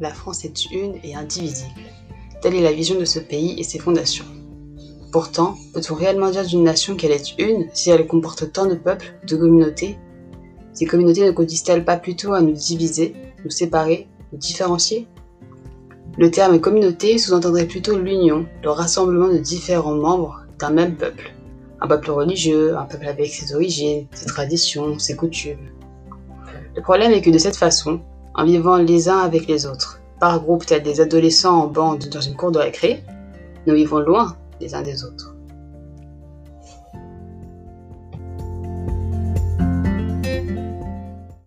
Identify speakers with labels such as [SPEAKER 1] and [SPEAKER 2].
[SPEAKER 1] la France est une et indivisible. Telle est la vision de ce pays et ses fondations. Pourtant, peut-on réellement dire d'une nation qu'elle est une si elle comporte tant de peuples, de communautés? Ces communautés ne conduisent-elles pas plutôt à nous diviser, nous séparer, nous différencier? Le terme communauté sous-entendrait plutôt l'union, le rassemblement de différents membres d'un même peuple. Un peuple religieux, un peuple avec ses origines, ses traditions, ses coutumes. Le problème est que de cette façon, en vivant les uns avec les autres, par groupe tels des adolescents en bande dans une cour de récré, nous vivons loin les uns des autres.